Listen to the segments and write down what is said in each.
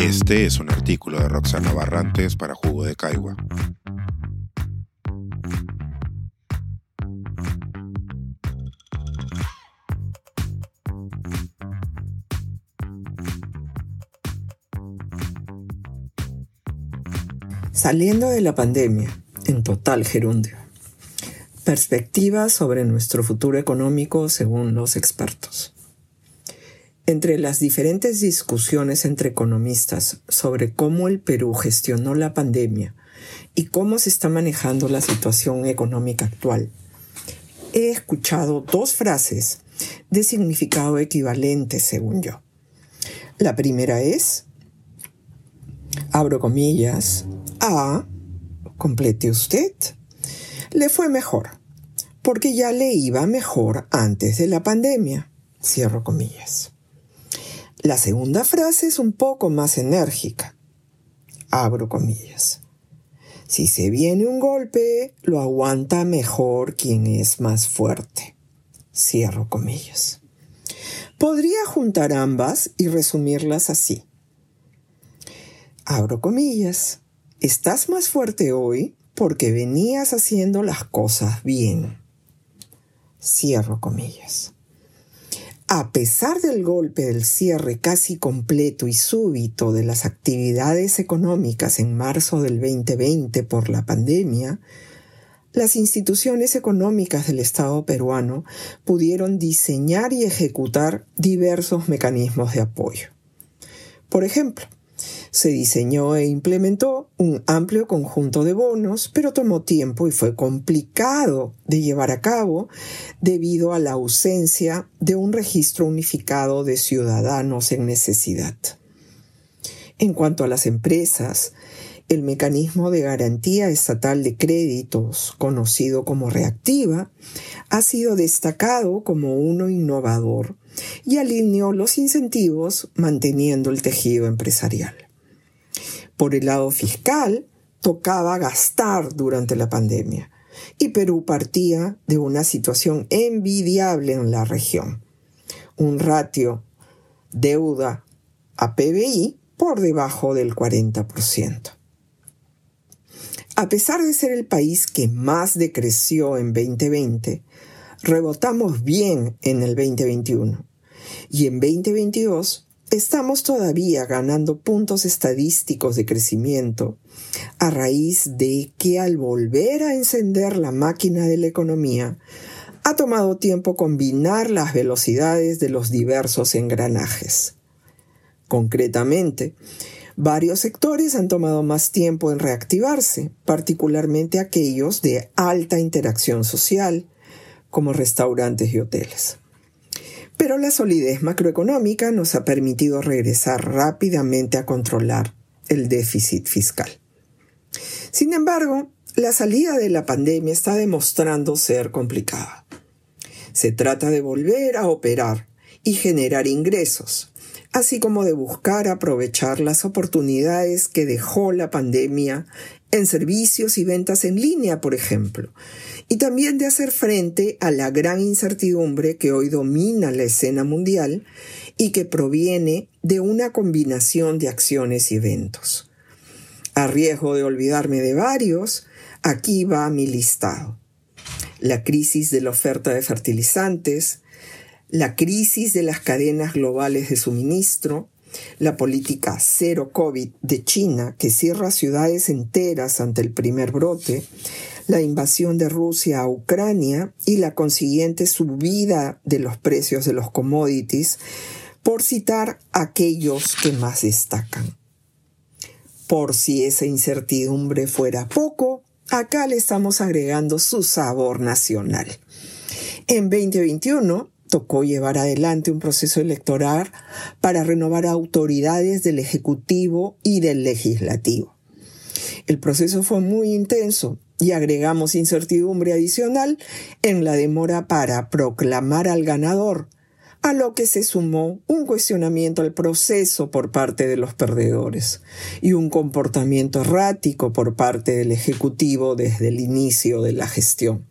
Este es un artículo de Roxana Barrantes para Jugo de Caigua Saliendo de la pandemia, en total gerundio. Perspectivas sobre nuestro futuro económico según los expertos. Entre las diferentes discusiones entre economistas sobre cómo el Perú gestionó la pandemia y cómo se está manejando la situación económica actual, he escuchado dos frases de significado equivalente según yo. La primera es, abro comillas, a, complete usted, le fue mejor, porque ya le iba mejor antes de la pandemia, cierro comillas. La segunda frase es un poco más enérgica. Abro comillas. Si se viene un golpe, lo aguanta mejor quien es más fuerte. Cierro comillas. Podría juntar ambas y resumirlas así. Abro comillas. Estás más fuerte hoy porque venías haciendo las cosas bien. Cierro comillas. A pesar del golpe del cierre casi completo y súbito de las actividades económicas en marzo del 2020 por la pandemia, las instituciones económicas del Estado peruano pudieron diseñar y ejecutar diversos mecanismos de apoyo. Por ejemplo, se diseñó e implementó un amplio conjunto de bonos, pero tomó tiempo y fue complicado de llevar a cabo debido a la ausencia de un registro unificado de ciudadanos en necesidad. En cuanto a las empresas, el mecanismo de garantía estatal de créditos, conocido como reactiva, ha sido destacado como uno innovador y alineó los incentivos manteniendo el tejido empresarial. Por el lado fiscal, tocaba gastar durante la pandemia y Perú partía de una situación envidiable en la región. Un ratio deuda a PBI por debajo del 40%. A pesar de ser el país que más decreció en 2020, rebotamos bien en el 2021 y en 2022 estamos todavía ganando puntos estadísticos de crecimiento a raíz de que al volver a encender la máquina de la economía, ha tomado tiempo combinar las velocidades de los diversos engranajes. Concretamente, varios sectores han tomado más tiempo en reactivarse, particularmente aquellos de alta interacción social, como restaurantes y hoteles. Pero la solidez macroeconómica nos ha permitido regresar rápidamente a controlar el déficit fiscal. Sin embargo, la salida de la pandemia está demostrando ser complicada. Se trata de volver a operar y generar ingresos, así como de buscar aprovechar las oportunidades que dejó la pandemia en servicios y ventas en línea, por ejemplo, y también de hacer frente a la gran incertidumbre que hoy domina la escena mundial y que proviene de una combinación de acciones y eventos. A riesgo de olvidarme de varios, aquí va mi listado. La crisis de la oferta de fertilizantes, la crisis de las cadenas globales de suministro, la política cero COVID de China, que cierra ciudades enteras ante el primer brote, la invasión de Rusia a Ucrania y la consiguiente subida de los precios de los commodities, por citar aquellos que más destacan. Por si esa incertidumbre fuera poco, acá le estamos agregando su sabor nacional. En 2021, tocó llevar adelante un proceso electoral para renovar autoridades del Ejecutivo y del Legislativo. El proceso fue muy intenso y agregamos incertidumbre adicional en la demora para proclamar al ganador, a lo que se sumó un cuestionamiento al proceso por parte de los perdedores y un comportamiento errático por parte del Ejecutivo desde el inicio de la gestión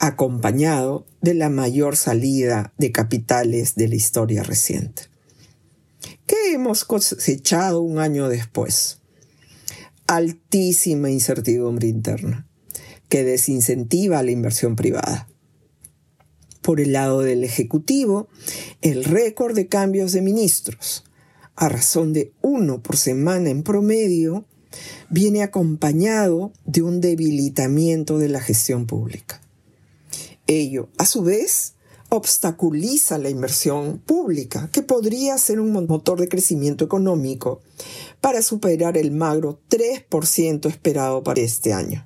acompañado de la mayor salida de capitales de la historia reciente. ¿Qué hemos cosechado un año después? Altísima incertidumbre interna, que desincentiva la inversión privada. Por el lado del Ejecutivo, el récord de cambios de ministros, a razón de uno por semana en promedio, viene acompañado de un debilitamiento de la gestión pública. Ello, a su vez, obstaculiza la inversión pública, que podría ser un motor de crecimiento económico para superar el magro 3% esperado para este año,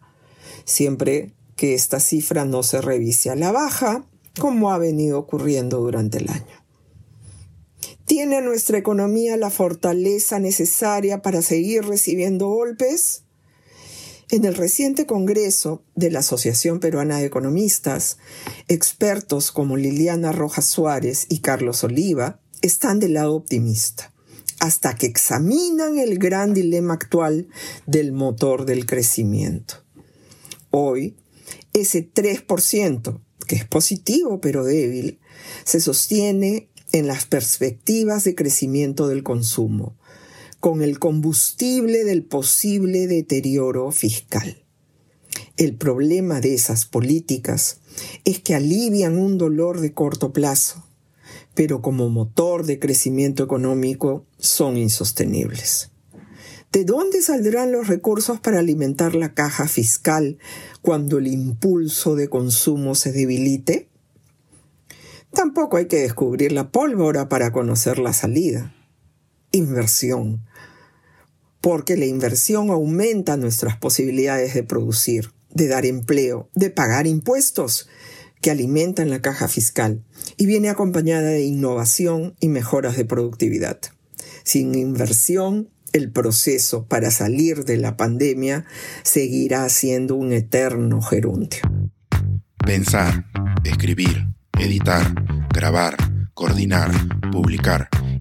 siempre que esta cifra no se revise a la baja, como ha venido ocurriendo durante el año. ¿Tiene nuestra economía la fortaleza necesaria para seguir recibiendo golpes? En el reciente Congreso de la Asociación Peruana de Economistas, expertos como Liliana Rojas Suárez y Carlos Oliva están del lado optimista, hasta que examinan el gran dilema actual del motor del crecimiento. Hoy, ese 3%, que es positivo pero débil, se sostiene en las perspectivas de crecimiento del consumo, con el combustible del posible deterioro fiscal. El problema de esas políticas es que alivian un dolor de corto plazo, pero como motor de crecimiento económico son insostenibles. ¿De dónde saldrán los recursos para alimentar la caja fiscal cuando el impulso de consumo se debilite? Tampoco hay que descubrir la pólvora para conocer la salida. Inversión porque la inversión aumenta nuestras posibilidades de producir, de dar empleo, de pagar impuestos que alimentan la caja fiscal y viene acompañada de innovación y mejoras de productividad. Sin inversión, el proceso para salir de la pandemia seguirá siendo un eterno gerundio. Pensar, escribir, editar, grabar, coordinar, publicar